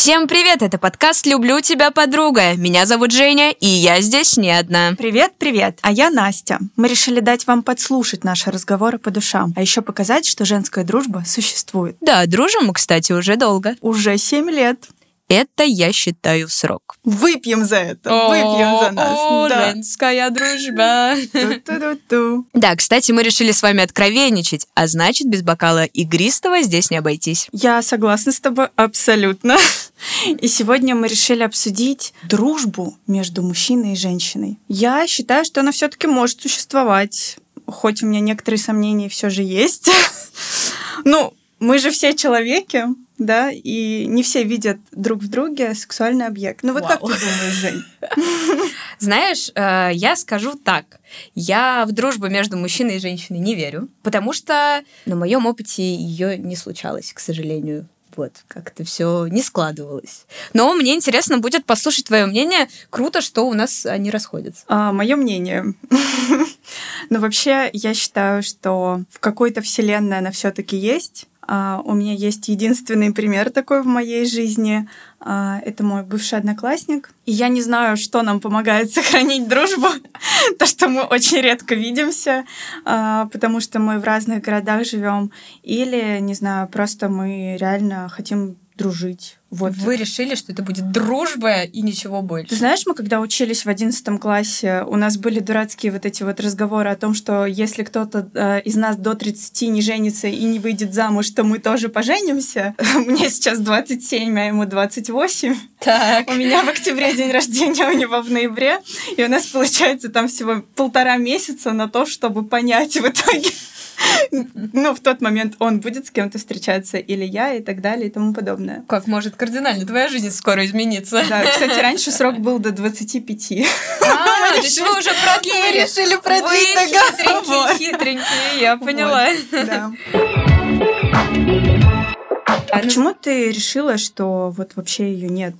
Всем привет, это подкаст «Люблю тебя, подруга». Меня зовут Женя, и я здесь не одна. Привет, привет, а я Настя. Мы решили дать вам подслушать наши разговоры по душам, а еще показать, что женская дружба существует. Да, дружим мы, кстати, уже долго. Уже семь лет. Это, я считаю, срок. Выпьем за это, выпьем за нас. О, да. женская дружба. Ту-ту-ту-ту. Да, кстати, мы решили с вами откровенничать, а значит, без бокала игристого здесь не обойтись. Я согласна с тобой абсолютно. И сегодня мы решили обсудить дружбу между мужчиной и женщиной. Я считаю, что она все-таки может существовать, хоть у меня некоторые сомнения все же есть. Ну, мы же все человеки, да, и не все видят друг в друге сексуальный объект. Ну вот как ты Вау. думаешь, Жень? Знаешь, э, я скажу так. Я в дружбу между мужчиной и женщиной не верю, потому что на моем опыте ее не случалось, к сожалению. Вот, как-то все не складывалось. Но мне интересно будет послушать твое мнение. Круто, что у нас они расходятся. мое мнение. Но вообще я считаю, что в какой-то вселенной она все-таки есть. А, У меня есть единственный пример такой в моей жизни. А, Это мой бывший одноклассник. И я не знаю, что нам помогает сохранить дружбу. То, что мы очень редко видимся, а, потому что мы в разных городах живем. Или, не знаю, просто мы реально хотим дружить. Вот. Вы решили, что это будет дружба и ничего Ты больше. знаешь, мы когда учились в одиннадцатом классе, у нас были дурацкие вот эти вот разговоры о том, что если кто-то э, из нас до 30 не женится и не выйдет замуж, то мы тоже поженимся. Мне сейчас 27, а ему 28. Так. У меня в октябре день рождения, у него в ноябре. И у нас получается там всего полтора месяца на то, чтобы понять в итоге, ну, в тот момент он будет с кем-то встречаться или я и так далее и тому подобное. Как может кардинально твоя жизнь скоро измениться? Да, кстати, раньше срок был до 25. А, то есть вы уже продлили. решили Вы хитренькие, хитренькие, я поняла. Да. А почему ты решила, что вот вообще ее нет?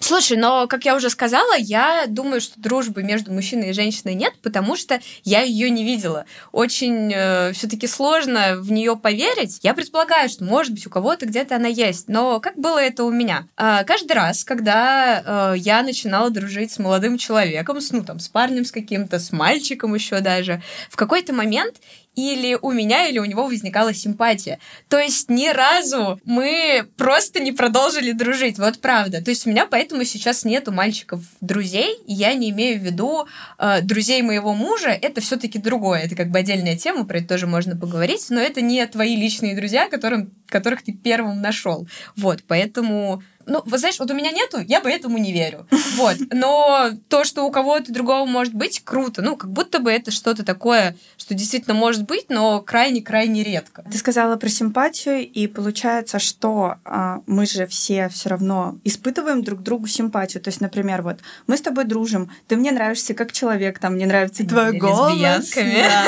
Слушай, но, как я уже сказала, я думаю, что дружбы между мужчиной и женщиной нет, потому что я ее не видела. Очень все-таки сложно в нее поверить. Я предполагаю, что, может быть, у кого-то где-то она есть. Но как было это у меня? А, каждый раз, когда э, я начинала дружить с молодым человеком, с, ну, там, с парнем с каким-то, с мальчиком еще даже, в какой-то момент или у меня, или у него возникала симпатия. То есть ни разу мы просто не продолжили дружить, вот правда. То есть у меня поэтому сейчас нету мальчиков друзей, я не имею в виду э, друзей моего мужа, это все-таки другое, это как бы отдельная тема, про это тоже можно поговорить, но это не твои личные друзья, которым, которых ты первым нашел. Вот, поэтому ну, вот знаешь, вот у меня нету, я поэтому не верю. Вот. Но то, что у кого-то другого может быть, круто. Ну, как будто бы это что-то такое, что действительно может быть, но крайне-крайне редко. Ты сказала про симпатию, и получается, что а, мы же все все равно испытываем друг другу симпатию. То есть, например, вот мы с тобой дружим, ты мне нравишься как человек, там мне нравится Они твой голос, да,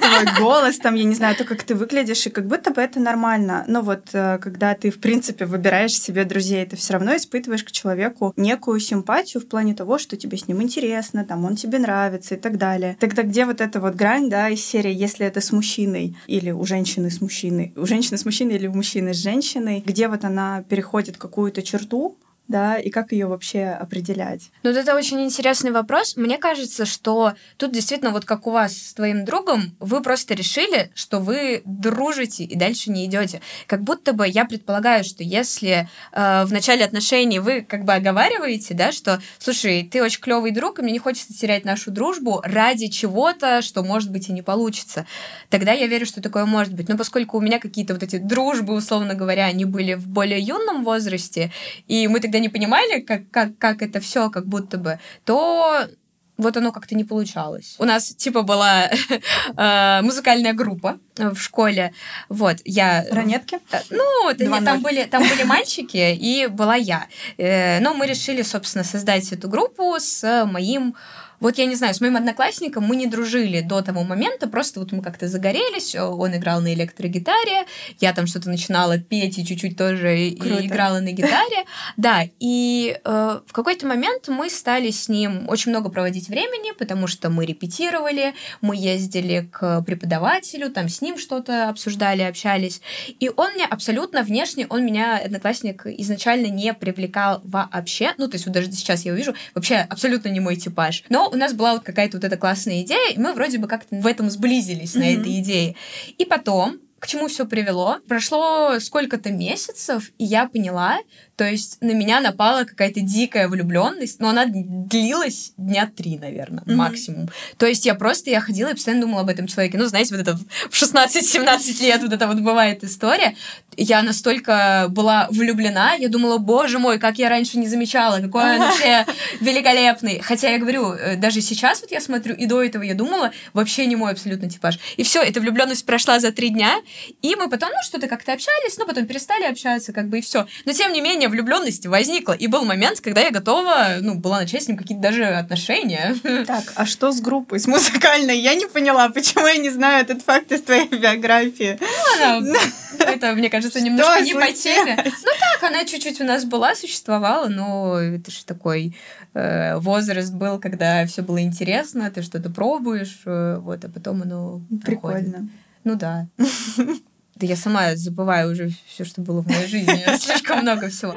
твой голос, там я не знаю, то, как ты выглядишь, и как будто бы это нормально. Но вот э, когда ты в принципе выбираешь себе друзей, ты все равно испытываешь к человеку некую симпатию в плане того, что тебе с ним интересно, там он тебе нравится и так далее. Тогда где вот эта вот грань, да, из серии, если это с мужчиной или у женщины с мужчиной, у женщины с мужчиной или у мужчины с женщиной, где вот она переходит какую-то черту, да, и как ее вообще определять? Ну, вот это очень интересный вопрос. Мне кажется, что тут действительно вот как у вас с твоим другом, вы просто решили, что вы дружите и дальше не идете. Как будто бы я предполагаю, что если э, в начале отношений вы как бы оговариваете, да, что, слушай, ты очень клевый друг, и мне не хочется терять нашу дружбу ради чего-то, что может быть и не получится, тогда я верю, что такое может быть. Но поскольку у меня какие-то вот эти дружбы, условно говоря, они были в более юном возрасте, и мы тогда не понимали, как, как, как это все как будто бы, то вот оно как-то не получалось. У нас типа была э, музыкальная группа в школе. Вот, я... Ранетки? Э, Ну, там были, там были мальчики, и была я. Э, Но мы решили, собственно, создать эту группу с моим Вот я не знаю, с моим одноклассником мы не дружили до того момента, просто вот мы как-то загорелись, он играл на электрогитаре, я там что-то начинала петь и чуть-чуть тоже Круто. играла на гитаре. Да, и э, в какой-то момент мы стали с ним очень много проводить времени, потому что мы репетировали, мы ездили к преподавателю, там с ним что-то обсуждали, общались. И он мне абсолютно внешне, он меня, одноклассник, изначально не привлекал вообще. Ну, то есть вот даже сейчас я увижу, вообще абсолютно не мой типаж. Но у нас была вот какая-то вот эта классная идея, и мы вроде бы как-то в этом сблизились mm-hmm. на этой идее. И потом, к чему все привело? Прошло сколько-то месяцев, и я поняла, то есть на меня напала какая-то дикая влюбленность, но она длилась дня три, наверное, mm-hmm. максимум. То есть я просто, я ходила и постоянно думала об этом человеке. Ну, знаете, вот это в 16-17 лет вот это вот бывает история. Я настолько была влюблена, я думала, боже мой, как я раньше не замечала, какой он вообще великолепный. Хотя я говорю, э, даже сейчас вот я смотрю, и до этого я думала, вообще не мой абсолютно типаж. И все, эта влюбленность прошла за три дня, и мы потом, ну, что-то как-то общались, но потом перестали общаться, как бы, и все. Но тем не менее, влюбленность возникла. И был момент, когда я готова, ну, была начать с ним какие-то даже отношения. Так, а что с группой, с музыкальной? Я не поняла, почему я не знаю этот факт из твоей биографии. Ну, это, мне кажется, немножко не по теме. Ну так, она чуть-чуть у нас была, существовала, но это же такой э, возраст был, когда все было интересно, ты что-то пробуешь, э, вот, а потом оно Прикольно. Ну да. Да я сама забываю уже все, что было в моей жизни. Слишком много всего.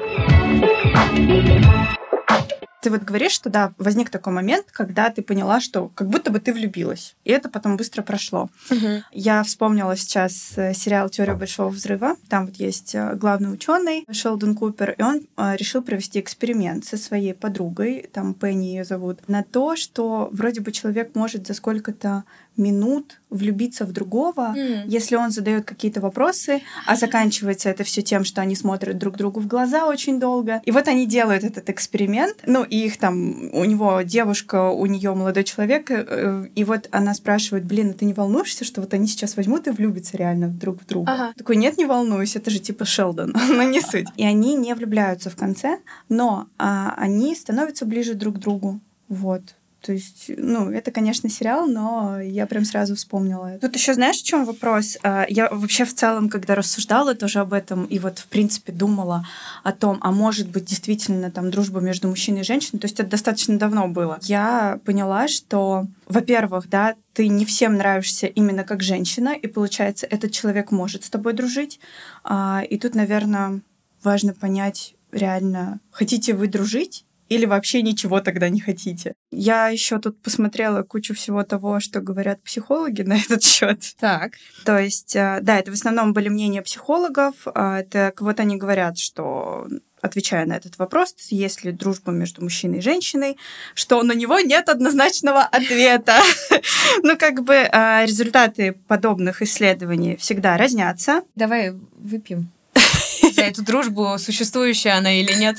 Ты вот говоришь, что да, возник такой момент, когда ты поняла, что как будто бы ты влюбилась. И это потом быстро прошло. Угу. Я вспомнила сейчас э, сериал Теория большого взрыва. Там вот есть э, главный ученый Шелдон Купер, и он э, решил провести эксперимент со своей подругой, там Пенни ее зовут, на то, что вроде бы человек может за сколько-то минут влюбиться в другого, mm. если он задает какие-то вопросы, а заканчивается это все тем, что они смотрят друг другу в глаза очень долго. И вот они делают этот эксперимент. Ну, их там, у него девушка, у нее молодой человек, э, и вот она спрашивает, блин, а ты не волнуешься, что вот они сейчас возьмут и влюбятся реально друг в друга? Ага. Такой, нет, не волнуюсь, это же типа Шелдон, но не суть. И они не влюбляются в конце, но а, они становятся ближе друг к другу. Вот. То есть, ну, это, конечно, сериал, но я прям сразу вспомнила. Тут еще знаешь, в чем вопрос? А, я вообще в целом, когда рассуждала тоже об этом, и вот, в принципе, думала о том, а может быть, действительно там дружба между мужчиной и женщиной, то есть это достаточно давно было. Я поняла, что, во-первых, да, ты не всем нравишься именно как женщина, и получается, этот человек может с тобой дружить. А, и тут, наверное, важно понять реально, хотите вы дружить или вообще ничего тогда не хотите. Я еще тут посмотрела кучу всего того, что говорят психологи на этот счет. Так. То есть, э, да, это в основном были мнения психологов. А, это вот они говорят, что отвечая на этот вопрос, есть ли дружба между мужчиной и женщиной, что на него нет однозначного ответа. Ну, как бы а, результаты подобных исследований всегда разнятся. Давай выпьем за эту дружбу, существующая она или нет.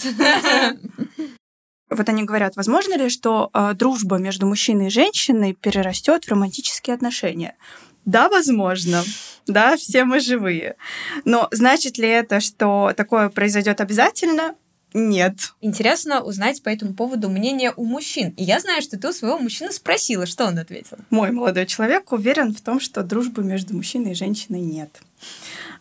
Вот они говорят, возможно ли, что э, дружба между мужчиной и женщиной перерастет в романтические отношения? Да, возможно. Да, все мы живые. Но значит ли это, что такое произойдет обязательно? Нет. Интересно узнать по этому поводу мнение у мужчин. И я знаю, что ты у своего мужчины спросила, что он ответил. Мой молодой человек уверен в том, что дружбы между мужчиной и женщиной нет.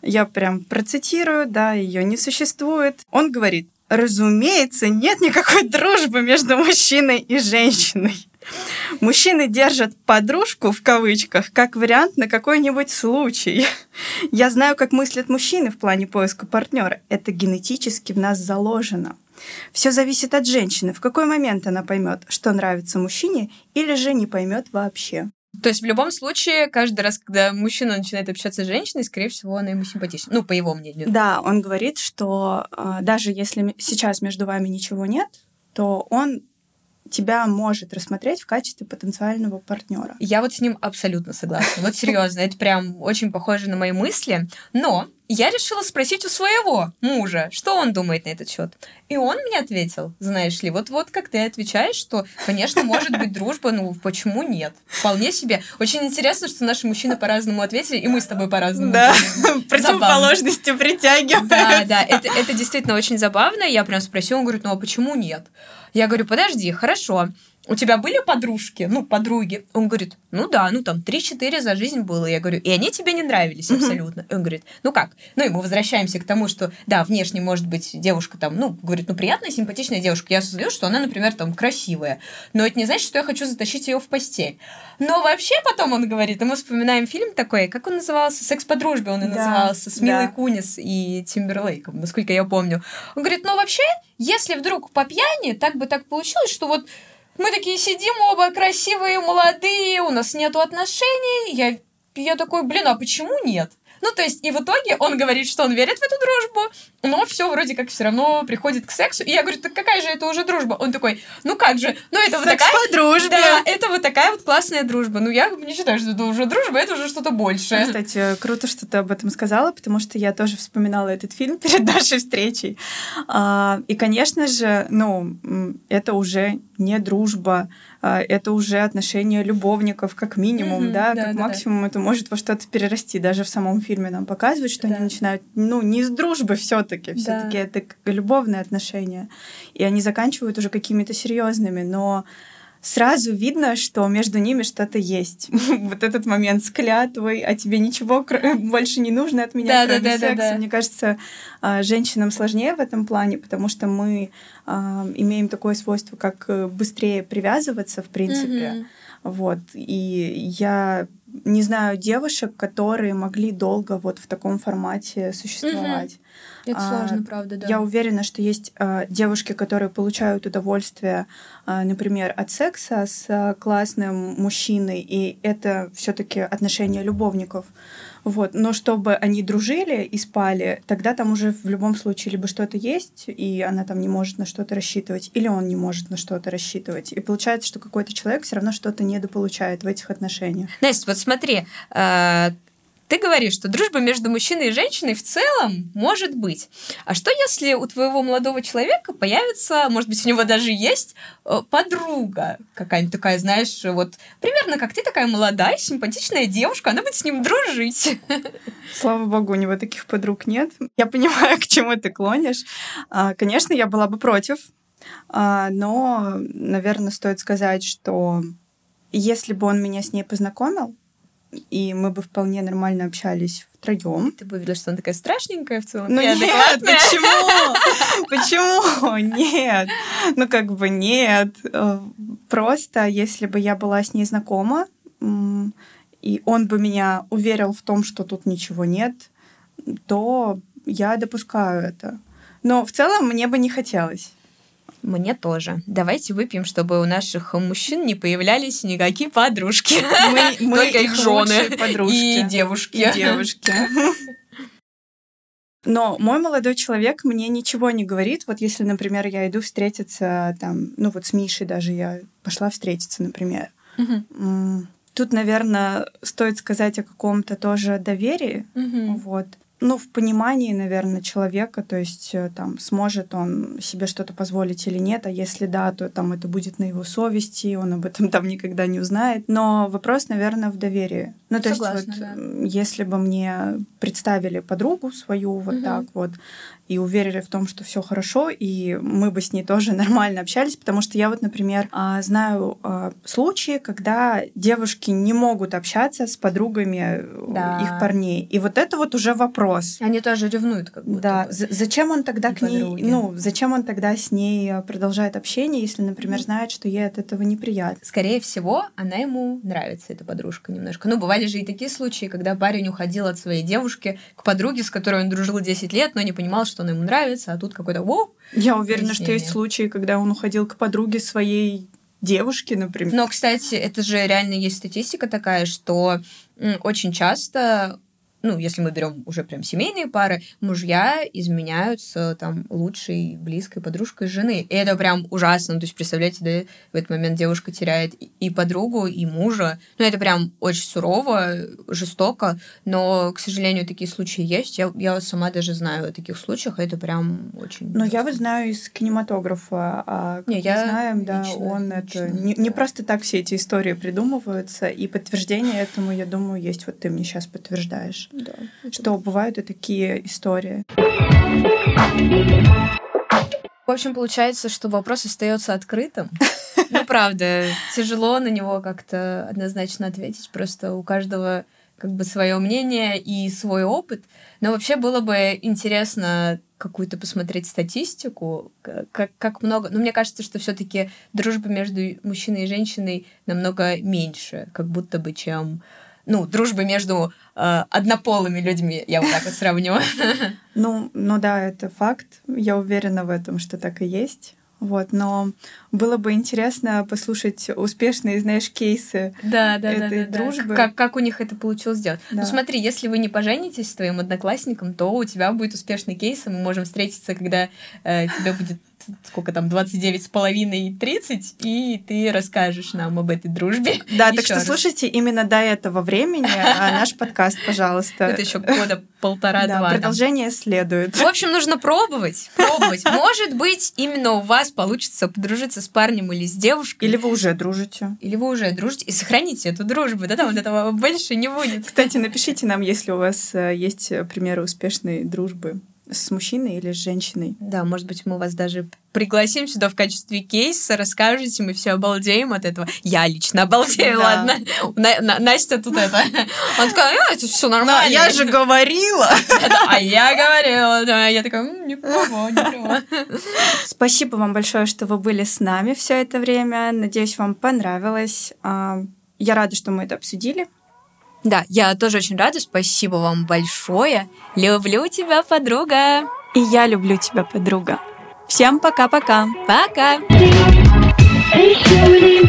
Я прям процитирую, да, ее не существует. Он говорит, Разумеется, нет никакой дружбы между мужчиной и женщиной. Мужчины держат подружку в кавычках как вариант на какой-нибудь случай. Я знаю, как мыслят мужчины в плане поиска партнера. Это генетически в нас заложено. Все зависит от женщины, в какой момент она поймет, что нравится мужчине, или же не поймет вообще. То есть в любом случае, каждый раз, когда мужчина начинает общаться с женщиной, скорее всего, она ему симпатична. Ну, по его мнению. Да, он говорит, что э, даже если сейчас между вами ничего нет, то он тебя может рассмотреть в качестве потенциального партнера. Я вот с ним абсолютно согласна. Вот серьезно, это прям очень похоже на мои мысли. Но я решила спросить у своего мужа, что он думает на этот счет. И он мне ответил, знаешь ли, вот-вот как ты отвечаешь, что, конечно, может быть дружба, ну почему нет? Вполне себе. Очень интересно, что наши мужчины по-разному ответили, и мы с тобой по-разному. Да, противоположностью притягивают. Да, да, это, это действительно очень забавно. Я прям спросила, он говорит, ну а почему нет? Я говорю, подожди, хорошо. У тебя были подружки, ну, подруги? Он говорит, ну да, ну там 3-4 за жизнь было. Я говорю, и они тебе не нравились абсолютно. Mm-hmm. Он говорит, ну как? Ну и мы возвращаемся к тому, что, да, внешне может быть девушка там, ну, говорит, ну приятная, симпатичная девушка. Я осознаю, что она, например, там красивая. Но это не значит, что я хочу затащить ее в постель. Но вообще потом он говорит, и мы вспоминаем фильм такой, как он назывался? «Секс по дружбе» он и да, назывался, с Милой да. Кунис и Тимберлейком, насколько я помню. Он говорит, ну вообще, если вдруг по пьяни так бы так получилось, что вот мы такие сидим оба красивые, молодые, у нас нету отношений. Я, я такой, блин, а почему нет? Ну, то есть, и в итоге он говорит, что он верит в эту дружбу, но все вроде как все равно приходит к сексу. И я говорю, так какая же это уже дружба? Он такой, ну как же, ну это Секс вот такая... по дружбе. Да, это вот такая вот классная дружба. Ну, я не считаю, что это уже дружба, это уже что-то большее. Кстати, круто, что ты об этом сказала, потому что я тоже вспоминала этот фильм перед нашей встречей. А, и, конечно же, ну, это уже не дружба, это уже отношения любовников, как минимум, mm-hmm, да, да, как да, максимум да. это может во что-то перерасти. Даже в самом фильме нам показывают, что да. они начинают, ну, не с дружбы все-таки, все-таки это любовные отношения, и они заканчивают уже какими-то серьезными, но сразу видно, что между ними что-то есть. вот этот момент с клятвой, а тебе ничего больше не нужно от меня, да, кроме да, секса. Да, да. Мне кажется, а, женщинам сложнее в этом плане, потому что мы а, имеем такое свойство, как э, быстрее привязываться, в принципе. Mm-hmm. Вот. И я не знаю девушек, которые могли долго вот в таком формате существовать. Это а, сложно, правда, да. Я уверена, что есть а, девушки, которые получают удовольствие, а, например, от секса с а, классным мужчиной, и это все-таки отношения любовников. Вот. Но чтобы они дружили и спали, тогда там уже в любом случае либо что-то есть, и она там не может на что-то рассчитывать, или он не может на что-то рассчитывать. И получается, что какой-то человек все равно что-то недополучает в этих отношениях. Настя, вот смотри, а, ты говоришь, что дружба между мужчиной и женщиной в целом может быть. А что если у твоего молодого человека появится, может быть, у него даже есть э, подруга какая-нибудь такая, знаешь, вот примерно как ты такая молодая, симпатичная девушка, она будет с ним дружить. Слава богу, у него таких подруг нет. Я понимаю, к чему ты клонишь. А, конечно, я была бы против, а, но, наверное, стоит сказать, что если бы он меня с ней познакомил, и мы бы вполне нормально общались втроем. Ты бы видела, что она такая страшненькая в целом. Ну нет, почему? Почему? Нет. Ну как бы нет. Э, просто если бы я была с ней знакома, и он бы меня уверил в том, что тут ничего нет, то я допускаю это. Но в целом мне бы не хотелось. Мне тоже. Давайте выпьем, чтобы у наших мужчин не появлялись никакие подружки. Мы, мы Только их жены подружки. и девушки. И девушки. Но мой молодой человек мне ничего не говорит. Вот если, например, я иду встретиться там, ну вот с Мишей даже я пошла встретиться, например. Угу. Тут, наверное, стоит сказать о каком-то тоже доверии. Угу. Вот ну, в понимании, наверное, человека, то есть э, там сможет он себе что-то позволить или нет, а если да, то там это будет на его совести, он об этом там никогда не узнает. Но вопрос, наверное, в доверии. Ну, то Согласна, есть вот да. если бы мне представили подругу свою вот угу. так вот, и уверили в том, что все хорошо, и мы бы с ней тоже нормально общались, потому что я вот, например, а, знаю а, случаи, когда девушки не могут общаться с подругами э, да. их парней, и вот это вот уже вопрос. Они тоже ревнуют, как будто. Да, бы. зачем он тогда и к ней, подруги. ну, зачем он тогда с ней э, продолжает общение, если, например, знает, что ей от этого неприятно? Скорее всего, она ему нравится эта подружка немножко. Ну, бывали же и такие случаи, когда парень уходил от своей девушки к подруге, с которой он дружил 10 лет, но не понимал, что что он ему нравится, а тут какой-то воу. Я уверена, что есть случаи, когда он уходил к подруге своей девушки, например. Но, кстати, это же реально есть статистика такая, что очень часто ну, если мы берем уже прям семейные пары, мужья изменяются там лучшей близкой подружкой жены. И это прям ужасно. Ну, то есть, представляете, да, в этот момент девушка теряет и подругу, и мужа. Ну, это прям очень сурово, жестоко, но, к сожалению, такие случаи есть. Я, я сама даже знаю о таких случаях, это прям очень... Но я вот знаю из кинематографа, а не, я знаем, да, лично, он лично, это... Не, не просто так все эти истории придумываются, и подтверждение этому, я думаю, есть. Вот ты мне сейчас подтверждаешь. Да. Что бывают и такие истории. В общем, получается, что вопрос остается открытым. Ну, правда, тяжело на него как-то однозначно ответить. Просто у каждого как бы свое мнение и свой опыт. Но вообще было бы интересно какую-то посмотреть статистику, как, как много. Но мне кажется, что все-таки дружба между мужчиной и женщиной намного меньше, как будто бы, чем ну, дружбы между э, однополыми людьми, я вот так вот сравню. Ну, ну да, это факт. Я уверена в этом, что так и есть. Вот, но было бы интересно послушать успешные, знаешь, кейсы да, да, этой да, дружбы. Да. Как, как у них это получилось сделать. Да. Ну смотри, если вы не поженитесь с твоим одноклассником, то у тебя будет успешный кейс, и мы можем встретиться, когда э, тебе будет сколько там, 29 с половиной, 30, и ты расскажешь нам об этой дружбе. Да, так что слушайте именно до этого времени а, наш подкаст, пожалуйста. Это еще года полтора-два. продолжение следует. В общем, нужно пробовать, пробовать. Может быть, именно у вас получится подружиться с парнем или с девушкой. Или вы уже дружите. Или вы уже дружите и сохраните эту дружбу, да, там вот этого больше не будет. Кстати, напишите нам, если у вас э, есть примеры успешной дружбы с мужчиной или с женщиной. Да, может быть, мы вас даже пригласим сюда в качестве кейса, расскажете, мы все обалдеем от этого. Я лично обалдею, да. ладно. На, на, Настя тут это. Он такая, а, это все нормально. я же говорила. А я говорила. Я такая, не права, не права. Спасибо вам большое, что вы были с нами все это время. Надеюсь, вам понравилось. А, я рада, что мы это обсудили. Да, я тоже очень рада. Спасибо вам большое. Люблю тебя, подруга. И я люблю тебя, подруга. Всем пока-пока. Пока. They surely